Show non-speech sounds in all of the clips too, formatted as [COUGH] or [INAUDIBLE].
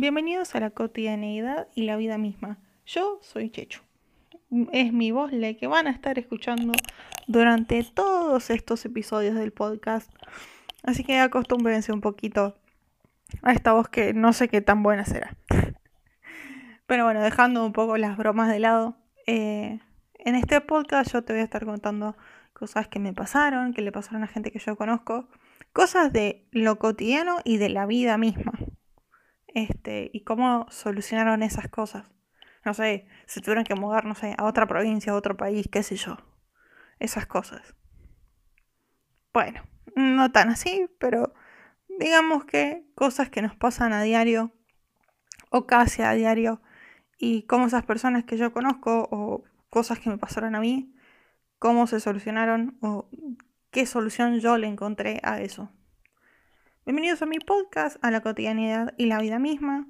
Bienvenidos a la cotidianeidad y la vida misma. Yo soy Chechu. Es mi voz la que van a estar escuchando durante todos estos episodios del podcast. Así que acostúmbrense un poquito a esta voz que no sé qué tan buena será. Pero bueno, dejando un poco las bromas de lado, eh, en este podcast yo te voy a estar contando cosas que me pasaron, que le pasaron a gente que yo conozco, cosas de lo cotidiano y de la vida misma. Este, y cómo solucionaron esas cosas. No sé, se tuvieron que mudar, no sé, a otra provincia, a otro país, qué sé yo. Esas cosas. Bueno, no tan así, pero digamos que cosas que nos pasan a diario o casi a diario y cómo esas personas que yo conozco o cosas que me pasaron a mí, cómo se solucionaron o qué solución yo le encontré a eso. Bienvenidos a mi podcast, a la cotidianidad y la vida misma.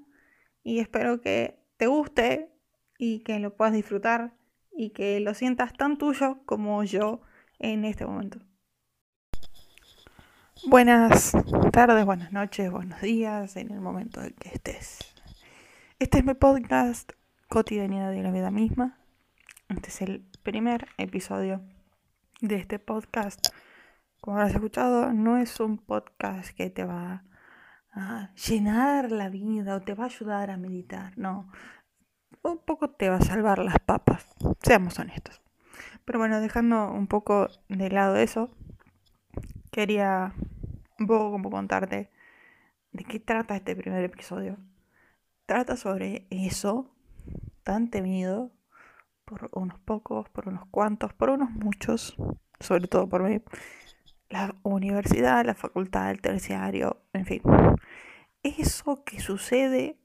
Y espero que te guste y que lo puedas disfrutar y que lo sientas tan tuyo como yo en este momento. Buenas tardes, buenas noches, buenos días en el momento en que estés. Este es mi podcast Cotidianidad y la vida misma. Este es el primer episodio de este podcast como habrás escuchado, no es un podcast que te va a llenar la vida o te va a ayudar a meditar, no. Un poco te va a salvar las papas, seamos honestos. Pero bueno, dejando un poco de lado eso, quería un poco como contarte de qué trata este primer episodio. Trata sobre eso tan temido por unos pocos, por unos cuantos, por unos muchos, sobre todo por mí, la universidad, la facultad, el terciario, en fin. Eso que sucede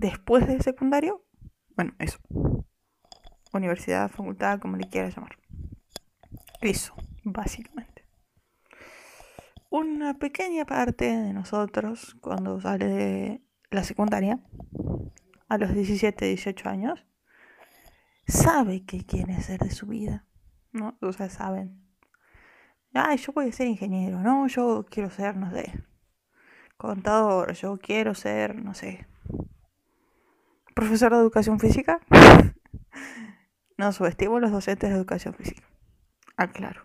después del secundario, bueno, eso. Universidad, facultad, como le quieras llamar. Eso, básicamente. Una pequeña parte de nosotros, cuando sale de la secundaria, a los 17, 18 años, sabe qué quiere hacer de su vida. ¿no? O sea, saben ay, yo voy a ser ingeniero, no, yo quiero ser, no sé, contador, yo quiero ser, no sé, profesor de educación física. [LAUGHS] no subestimo los docentes de educación física. Aclaro.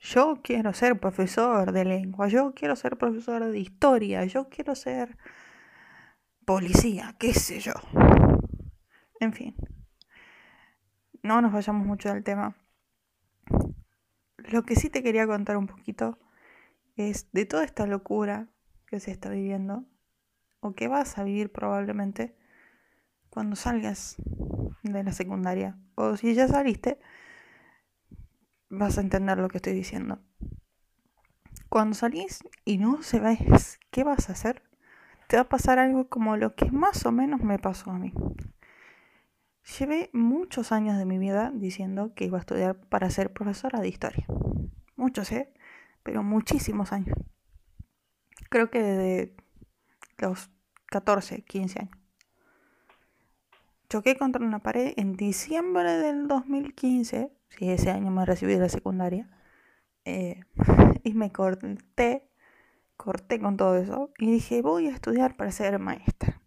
Yo quiero ser profesor de lengua, yo quiero ser profesor de historia, yo quiero ser policía, qué sé yo. En fin. No nos vayamos mucho del tema. Lo que sí te quería contar un poquito es de toda esta locura que se está viviendo, o que vas a vivir probablemente cuando salgas de la secundaria, o si ya saliste, vas a entender lo que estoy diciendo. Cuando salís y no sabes qué vas a hacer, te va a pasar algo como lo que más o menos me pasó a mí. Llevé muchos años de mi vida diciendo que iba a estudiar para ser profesora de historia. Muchos, ¿eh? Pero muchísimos años. Creo que desde los 14, 15 años. Choqué contra una pared en diciembre del 2015, si ese año me recibí de la secundaria, eh, [LAUGHS] y me corté, corté con todo eso, y dije, voy a estudiar para ser maestra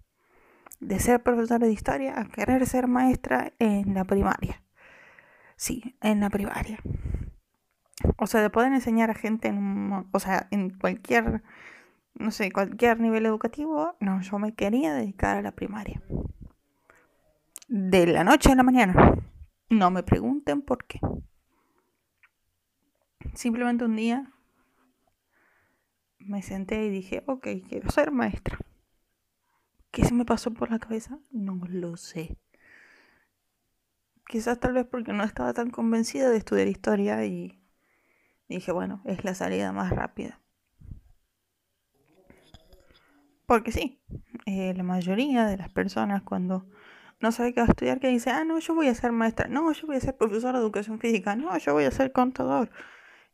de ser profesora de historia a querer ser maestra en la primaria. Sí, en la primaria. O sea, de poder enseñar a gente en, o sea, en cualquier, no sé, cualquier nivel educativo, no, yo me quería dedicar a la primaria. De la noche a la mañana. No me pregunten por qué. Simplemente un día me senté y dije, ok, quiero ser maestra. ¿Qué se me pasó por la cabeza? No lo sé. Quizás tal vez porque no estaba tan convencida de estudiar historia y dije, bueno, es la salida más rápida. Porque sí, eh, la mayoría de las personas cuando no sabe qué va a estudiar, que dice, ah, no, yo voy a ser maestra, no, yo voy a ser profesor de educación física, no, yo voy a ser contador.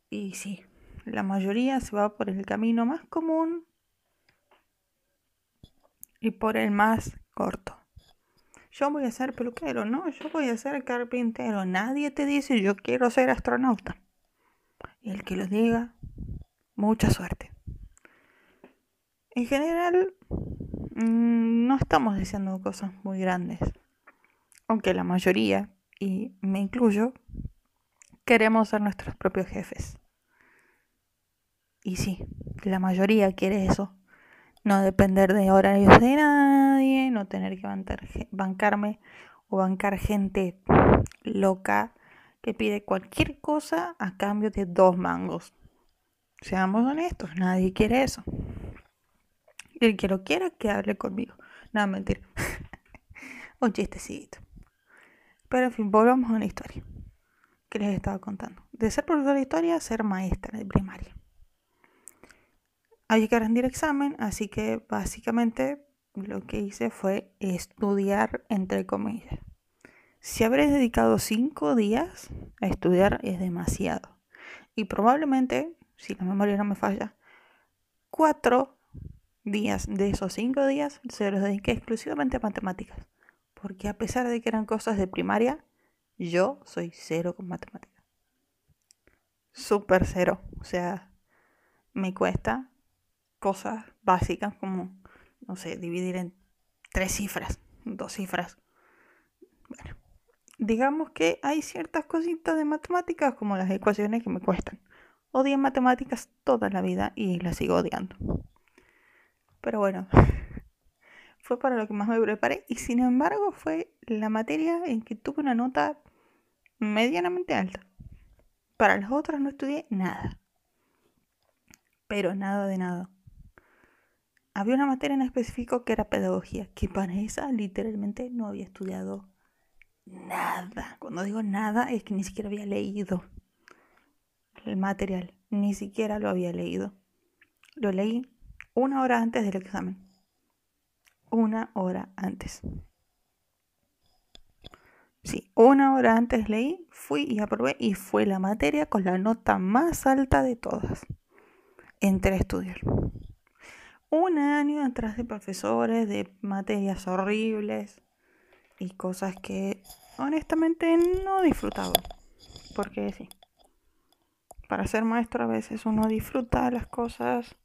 Y sí, la mayoría se va por el camino más común y por el más corto. Yo voy a ser peluquero, no, yo voy a ser carpintero. Nadie te dice yo quiero ser astronauta. Y el que lo diga, mucha suerte. En general, mm, no estamos deseando cosas muy grandes. Aunque la mayoría, y me incluyo, queremos ser nuestros propios jefes. Y sí, la mayoría quiere eso. No depender de horarios de nadie, no tener que bancarme o bancar gente loca que pide cualquier cosa a cambio de dos mangos. Seamos honestos, nadie quiere eso. Y el que lo quiera, que hable conmigo. No, mentira. [LAUGHS] Un chistecito. Pero en fin, volvamos a una historia que les estaba contando. De ser profesora de historia a ser maestra de primaria. Había que rendir examen, así que básicamente lo que hice fue estudiar entre comillas. Si habré dedicado cinco días a estudiar es demasiado. Y probablemente, si la memoria no me falla, cuatro días de esos cinco días se los dediqué exclusivamente a matemáticas. Porque a pesar de que eran cosas de primaria, yo soy cero con matemáticas. Súper cero. O sea, me cuesta cosas básicas como, no sé, dividir en tres cifras, dos cifras. Bueno, digamos que hay ciertas cositas de matemáticas como las ecuaciones que me cuestan. Odié matemáticas toda la vida y las sigo odiando. Pero bueno, [LAUGHS] fue para lo que más me preparé y sin embargo fue la materia en que tuve una nota medianamente alta. Para las otras no estudié nada. Pero nada de nada. Había una materia en específico que era pedagogía, que para esa literalmente no había estudiado nada. Cuando digo nada es que ni siquiera había leído el material, ni siquiera lo había leído. Lo leí una hora antes del examen. Una hora antes. Sí, una hora antes leí, fui y aprobé y fue la materia con la nota más alta de todas. Entré a estudiar. Un año atrás de profesores, de materias horribles y cosas que honestamente no disfrutaba. Porque sí, para ser maestro a veces uno disfruta las cosas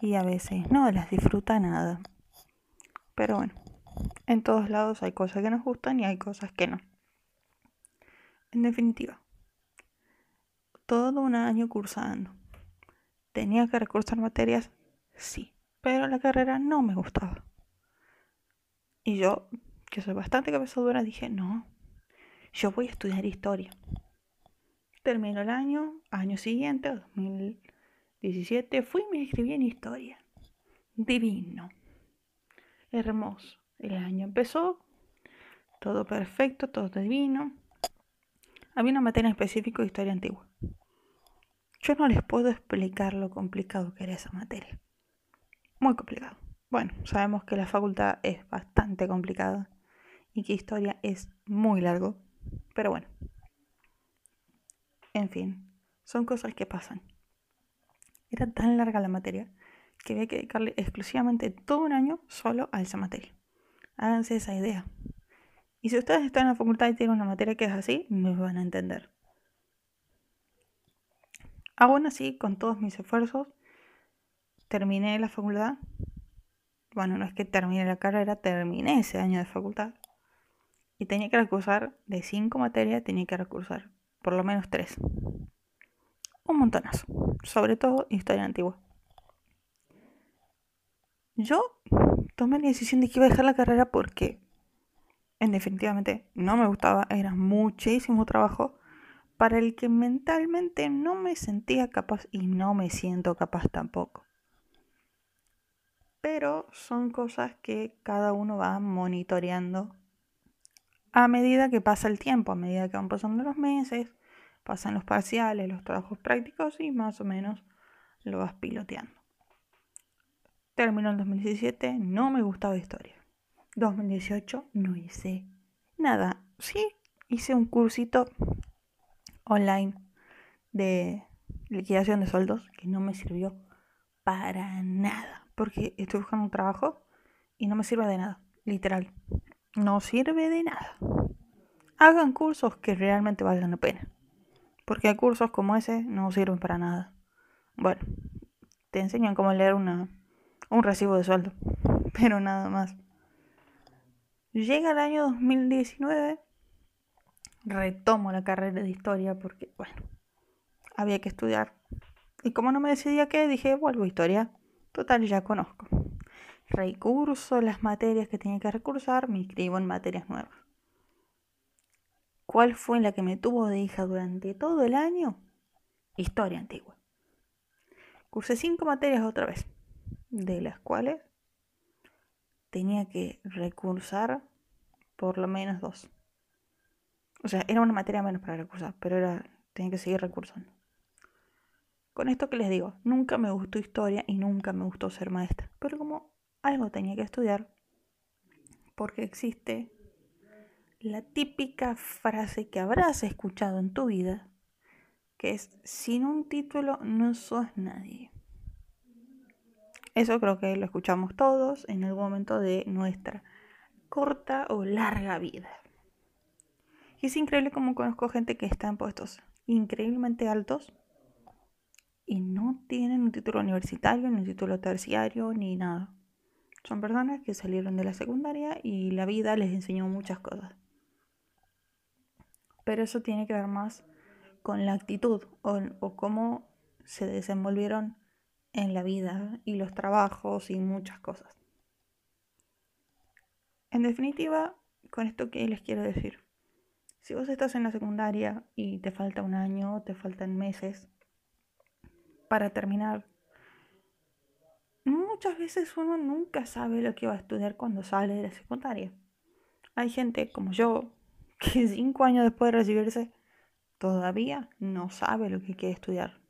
y a veces no las disfruta nada. Pero bueno, en todos lados hay cosas que nos gustan y hay cosas que no. En definitiva, todo un año cursando. ¿Tenía que recursar materias? Sí, pero la carrera no me gustaba. Y yo, que soy bastante cabezadura, dije, no, yo voy a estudiar historia. Terminó el año, año siguiente, 2000 17 fui y me inscribí en historia. Divino. Hermoso. El año empezó. Todo perfecto, todo divino. Había una materia en específico de historia antigua. Yo no les puedo explicar lo complicado que era esa materia. Muy complicado. Bueno, sabemos que la facultad es bastante complicada y que historia es muy largo. Pero bueno. En fin, son cosas que pasan. Era tan larga la materia que había que dedicarle exclusivamente todo un año solo a esa materia. Háganse esa idea. Y si ustedes están en la facultad y tienen una materia que es así, me van a entender. Aún así, con todos mis esfuerzos, terminé la facultad. Bueno, no es que terminé la carrera, terminé ese año de facultad. Y tenía que recursar de cinco materias, tenía que recursar por lo menos tres un montonazo, sobre todo historia antigua. Yo tomé la decisión de que iba a dejar la carrera porque, en definitivamente, no me gustaba, era muchísimo trabajo para el que mentalmente no me sentía capaz y no me siento capaz tampoco. Pero son cosas que cada uno va monitoreando a medida que pasa el tiempo, a medida que van pasando los meses, pasan los parciales, los trabajos prácticos y más o menos lo vas piloteando. Terminó el 2017, no me gustaba historia. 2018 no hice nada. Sí, hice un cursito online de liquidación de sueldos que no me sirvió para nada. Porque estoy buscando un trabajo y no me sirve de nada. Literal. No sirve de nada. Hagan cursos que realmente valgan la pena. Porque cursos como ese no sirven para nada. Bueno, te enseñan cómo leer una, un recibo de sueldo. [LAUGHS] pero nada más. Llega el año 2019, retomo la carrera de historia porque, bueno, había que estudiar. Y como no me decidía qué, dije, vuelvo a historia. Total, ya conozco. Recurso las materias que tenía que recursar, me inscribo en materias nuevas. ¿Cuál fue la que me tuvo de hija durante todo el año? Historia antigua. Cursé cinco materias otra vez, de las cuales tenía que recursar por lo menos dos. O sea, era una materia menos para recursar, pero era, tenía que seguir recursando. Con esto que les digo, nunca me gustó historia y nunca me gustó ser maestra. Pero como algo tenía que estudiar, porque existe la típica frase que habrás escuchado en tu vida, que es, sin un título no sos nadie. Eso creo que lo escuchamos todos en algún momento de nuestra corta o larga vida. Y es increíble como conozco gente que está en puestos increíblemente altos y no tienen un título universitario, ni un título terciario, ni nada. Son personas que salieron de la secundaria y la vida les enseñó muchas cosas. Pero eso tiene que ver más con la actitud o, cómo se desenvolvieron en la vida y los trabajos y muchas cosas. En definitiva, con esto que les quiero decir. Si vos estás en la secundaria y te falta un año, te faltan meses para terminar, muchas veces uno nunca sabe lo que va a estudiar cuando sale de la secundaria. Hay gente como yo [LAUGHS] que cinco años después de recibirse todavía no sabe lo que quiere estudiar.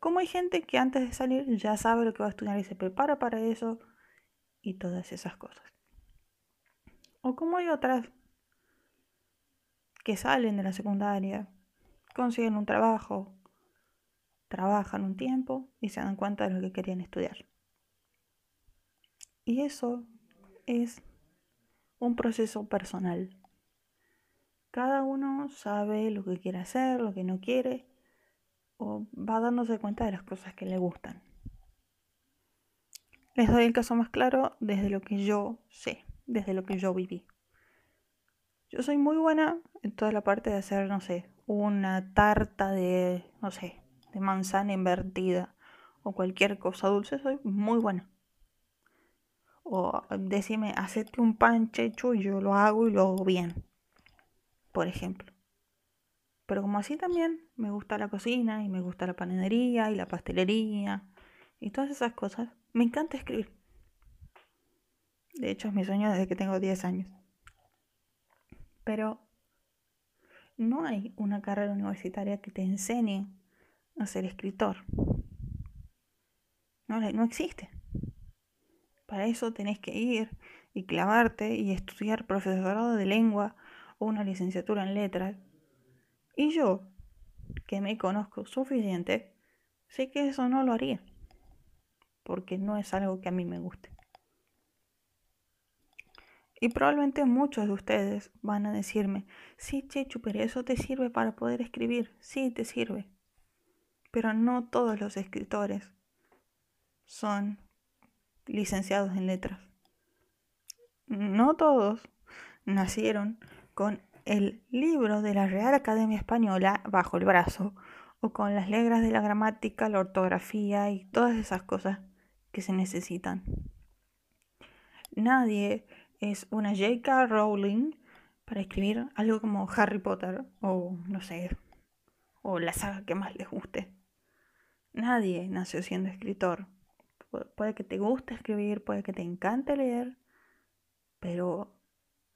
Como hay gente que antes de salir ya sabe lo que va a estudiar y se prepara para eso y todas esas cosas. O como hay otras que salen de la secundaria, consiguen un trabajo, trabajan un tiempo y se dan cuenta de lo que querían estudiar. Y eso es un proceso personal. Cada uno sabe lo que quiere hacer, lo que no quiere, o va dándose cuenta de las cosas que le gustan. Les doy el caso más claro desde lo que yo sé, desde lo que yo viví. Yo soy muy buena en toda la parte de hacer, no sé, una tarta de, no sé, de manzana invertida o cualquier cosa dulce, soy muy buena. O decime, hacete un pan checho y yo lo hago y lo hago bien, por ejemplo. Pero como así también me gusta la cocina y me gusta la panadería y la pastelería y todas esas cosas, me encanta escribir. De hecho, es mi sueño desde que tengo 10 años. Pero no hay una carrera universitaria que te enseñe a ser escritor. No, no existe. Para eso tenés que ir y clavarte y estudiar profesorado de lengua o una licenciatura en letras y yo, que me conozco suficiente, sé que eso no lo haría, porque no es algo que a mí me guste. Y probablemente muchos de ustedes van a decirme, sí, Chechu, pero eso te sirve para poder escribir. Sí, te sirve. Pero no todos los escritores son licenciados en letras. No todos nacieron con el libro de la Real Academia Española bajo el brazo o con las letras de la gramática, la ortografía y todas esas cosas que se necesitan. Nadie es una J.K. Rowling para escribir algo como Harry Potter o no sé, o la saga que más les guste. Nadie nació siendo escritor. puede que te guste escribir, puede que te encante leer, pero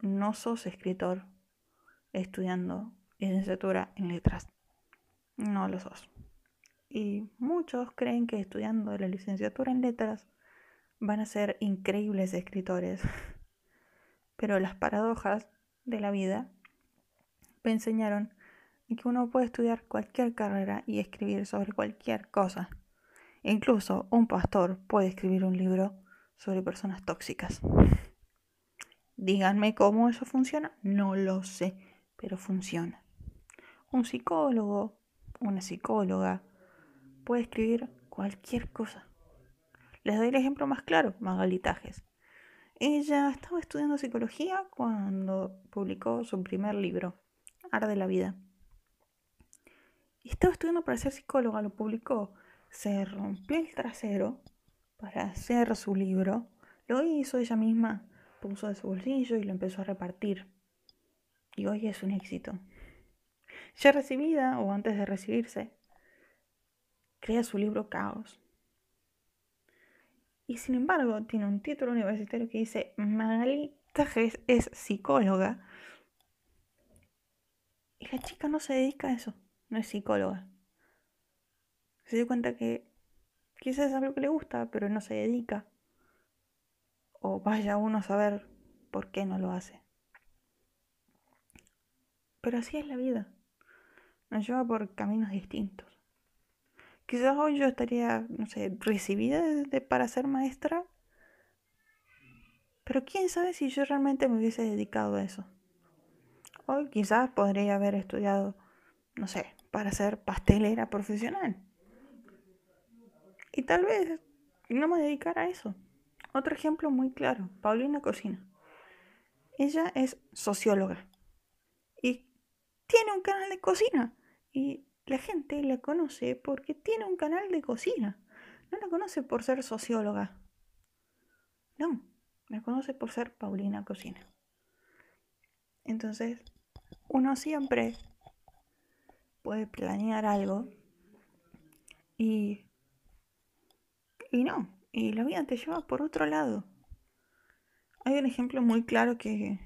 no sos escritor estudiando licenciatura en letras. No lo sos. Y muchos creen que estudiando la licenciatura en letras van a ser increíbles escritores. [LAUGHS] Pero las paradojas de la vida me enseñaron que uno puede estudiar cualquier carrera y escribir sobre cualquier cosa. Incluso un pastor puede escribir un libro sobre personas tóxicas. Díganme cómo eso funciona. No lo sé pero funciona. Un psicólogo, una psicóloga, puede escribir cualquier cosa. Les doy el ejemplo más claro, Magalitajes. ella estaba estudiando psicología cuando publicó su primer libro, Arde la Vida. Y estaba estudiando para ser psicóloga, lo publicó. Se rompió el trasero para hacer su libro. Lo hizo ella misma, puso de su bolsillo y lo empezó a repartir. Y hoy es un éxito. Ya recibida o antes de recibirse, crea su libro Caos. Y sin embargo, tiene un título universitario que dice Magali Tajes es psicóloga. Y la chica no se dedica a eso, no es psicóloga. Se dio cuenta que quizás es algo que le gusta, pero no se dedica. O vaya uno a saber por qué no lo hace. Pero así es la vida. Nos lleva por caminos distintos. Quizás hoy yo estaría, no sé, recibida para ser maestra. Pero quién sabe si yo realmente me hubiese dedicado a eso. Hoy quizás podría haber estudiado, no sé, para ser pastelera profesional. Y tal vez no me dedicara a eso. Otro ejemplo muy claro, Paulina Cocina. Ella es socióloga y tiene un canal de cocina. Y la gente la conoce porque tiene un canal de cocina. No la conoce por ser socióloga. No, la conoce por ser Paulina Cocina. Entonces, uno siempre puede planear algo y, y no, y la vida te lleva por otro lado. Hay un ejemplo muy claro que,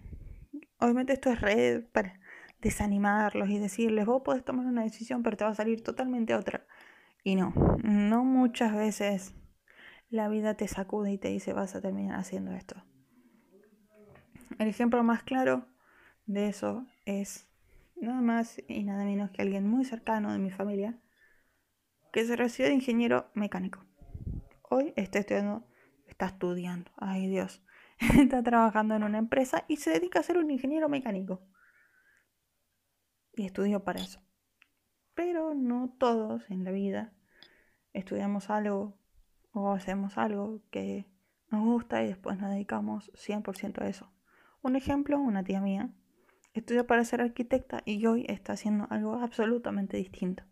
obviamente esto es red para, desanimarlos y decirles, vos podés tomar una decisión, pero te va a salir totalmente otra. Y no, no muchas veces la vida te sacude y te dice, vas a terminar haciendo esto. El ejemplo más claro de eso es nada más y nada menos que alguien muy cercano de mi familia que se recibió de ingeniero mecánico. Hoy está estudiando, está estudiando, ay Dios, [LAUGHS] está trabajando en una empresa y se dedica a ser un ingeniero mecánico y estudio para eso. Pero no todos en la vida estudiamos algo o hacemos algo que nos gusta y después nos dedicamos 100% a eso. Un ejemplo, una tía mía estudió para ser arquitecta y hoy está haciendo algo absolutamente distinto,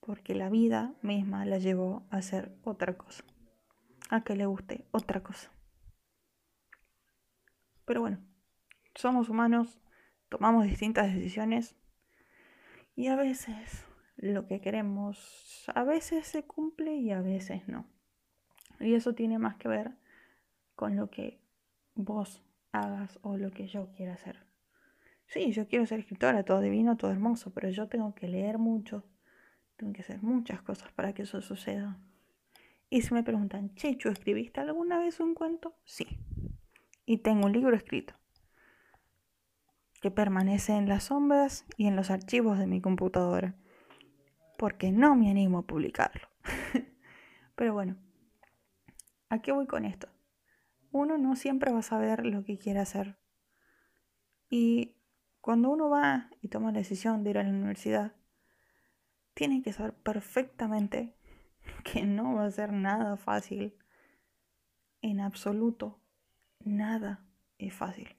porque la vida misma la llevó a hacer otra cosa, a que le guste otra cosa. Pero bueno, somos humanos, tomamos distintas decisiones y a veces lo que queremos, a veces se cumple y a veces no. Y eso tiene más que ver con lo que vos hagas o lo que yo quiera hacer. Sí, yo quiero ser escritora, todo divino, todo hermoso, pero yo tengo que leer mucho, tengo que hacer muchas cosas para que eso suceda. Y si me preguntan, Checho, ¿escribiste alguna vez un cuento? Sí. Y tengo un libro escrito que permanece en las sombras y en los archivos de mi computadora, porque no me animo a publicarlo. [LAUGHS] Pero bueno, ¿a qué voy con esto? Uno no siempre va a saber lo que quiere hacer. Y cuando uno va y toma la decisión de ir a la universidad, tiene que saber perfectamente [LAUGHS] que no va a ser nada fácil. En absoluto, nada es fácil.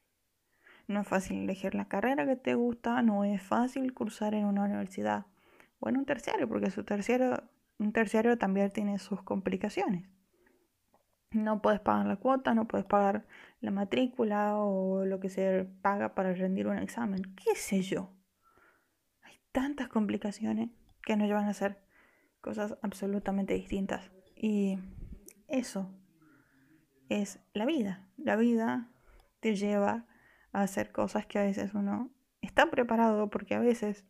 No es fácil elegir la carrera que te gusta, no es fácil cursar en una universidad o en un terciario, porque su terciario, un terciario también tiene sus complicaciones. No puedes pagar la cuota, no puedes pagar la matrícula o lo que se paga para rendir un examen, qué sé yo. Hay tantas complicaciones que nos llevan a hacer cosas absolutamente distintas. Y eso es la vida. La vida te lleva a hacer cosas que a veces uno está preparado porque a veces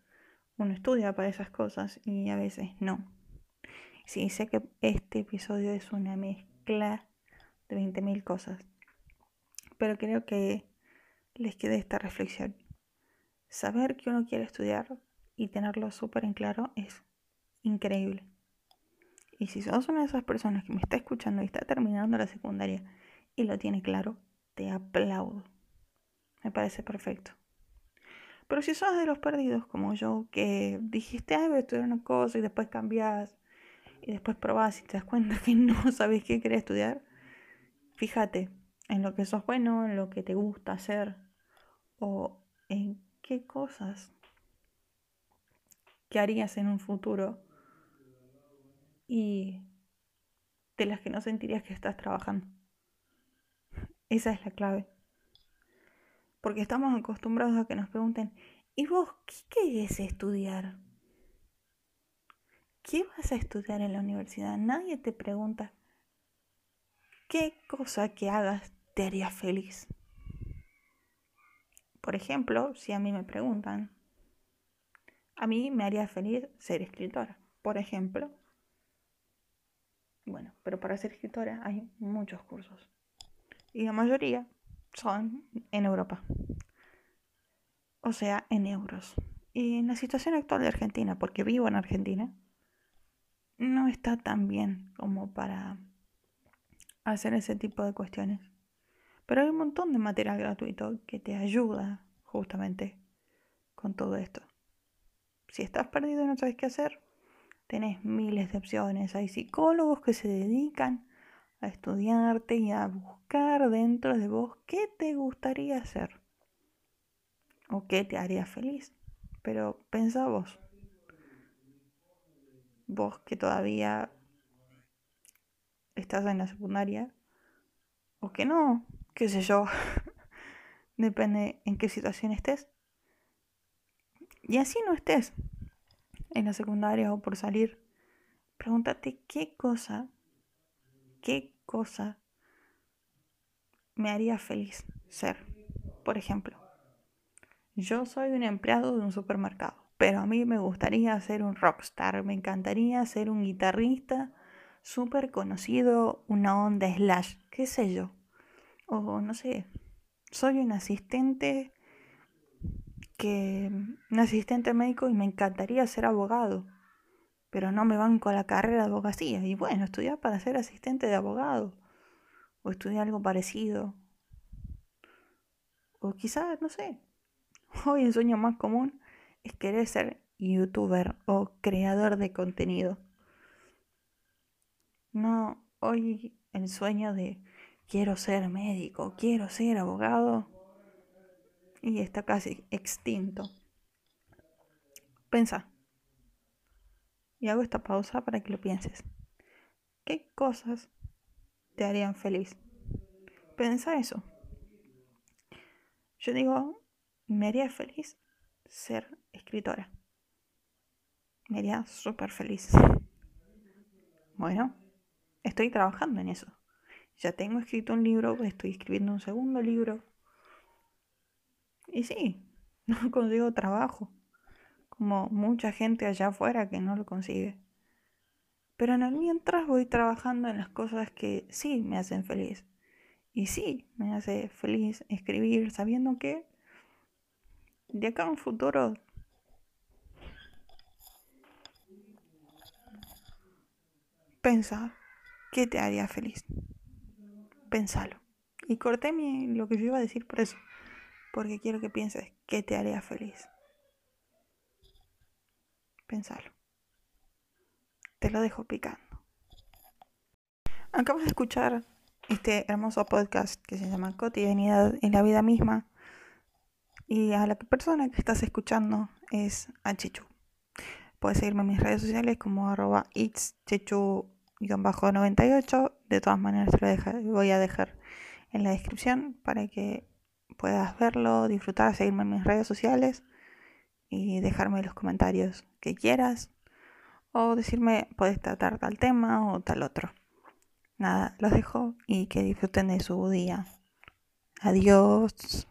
uno estudia para esas cosas y a veces no. Sí, sé que este episodio es una mezcla de 20.000 cosas, pero creo que les quede esta reflexión. Saber que uno quiere estudiar y tenerlo súper en claro es increíble. Y si sos una de esas personas que me está escuchando y está terminando la secundaria y lo tiene claro, te aplaudo. Me parece perfecto. Pero si sos de los perdidos como yo, que dijiste, ay, voy a estudiar una cosa y después cambias y después probás y te das cuenta [LAUGHS] que no sabes qué querés estudiar, fíjate, en lo que sos bueno, en lo que te gusta hacer o en qué cosas que harías en un futuro y de las que no sentirías que estás trabajando. Esa es la clave. Porque estamos acostumbrados a que nos pregunten, ¿y vos qué querés estudiar? ¿Qué vas a estudiar en la universidad? Nadie te pregunta, ¿qué cosa que hagas te haría feliz? Por ejemplo, si a mí me preguntan, a mí me haría feliz ser escritora, por ejemplo. Bueno, pero para ser escritora hay muchos cursos. Y la mayoría son en Europa. O sea, en euros. Y en la situación actual de Argentina, porque vivo en Argentina, no está tan bien como para hacer ese tipo de cuestiones. Pero hay un montón de material gratuito que te ayuda justamente con todo esto. Si estás perdido y no sabes qué hacer, tenés miles de opciones. Hay psicólogos que se dedican a estudiarte y a buscar dentro de vos qué te gustaría hacer o qué te haría feliz. Pero pensá vos, vos que todavía estás en la secundaria o que no, qué sé yo, [LAUGHS] depende en qué situación estés. Y así no estés en la secundaria o por salir, pregúntate qué cosa qué cosa me haría feliz ser. Por ejemplo, yo soy un empleado de un supermercado, pero a mí me gustaría ser un rockstar, me encantaría ser un guitarrista súper conocido, una onda slash, qué sé yo. O no sé, soy un asistente que un asistente médico y me encantaría ser abogado pero no me banco a la carrera de abogacía. Y bueno, estudiar para ser asistente de abogado. O estudiar algo parecido. O quizás, no sé. Hoy el sueño más común es querer ser youtuber o creador de contenido. No, hoy el sueño de quiero ser médico, quiero ser abogado. Y está casi extinto. Pensa. Y hago esta pausa para que lo pienses. ¿Qué cosas te harían feliz? Pensa eso. Yo digo, me haría feliz ser escritora. Me haría súper feliz. Bueno, estoy trabajando en eso. Ya tengo escrito un libro, estoy escribiendo un segundo libro. Y sí, [LAUGHS] no consigo trabajo como mucha gente allá afuera que no lo consigue. Pero en mientras voy trabajando en las cosas que sí me hacen feliz. Y sí, me hace feliz escribir sabiendo que de acá a un futuro pensa qué te haría feliz. Pensalo. Y corté mi, lo que yo iba a decir por eso. Porque quiero que pienses qué te haría feliz. Pensalo. Te lo dejo picando. Acabas de escuchar este hermoso podcast que se llama Cotidianidad en la vida misma. Y a la persona que estás escuchando es a Chechu. Puedes seguirme en mis redes sociales como arroba itschechu-98. De todas maneras te lo voy a dejar en la descripción para que puedas verlo, disfrutar, seguirme en mis redes sociales y dejarme los comentarios que quieras o decirme puedes tratar tal tema o tal otro. Nada, los dejo y que disfruten de su día. Adiós.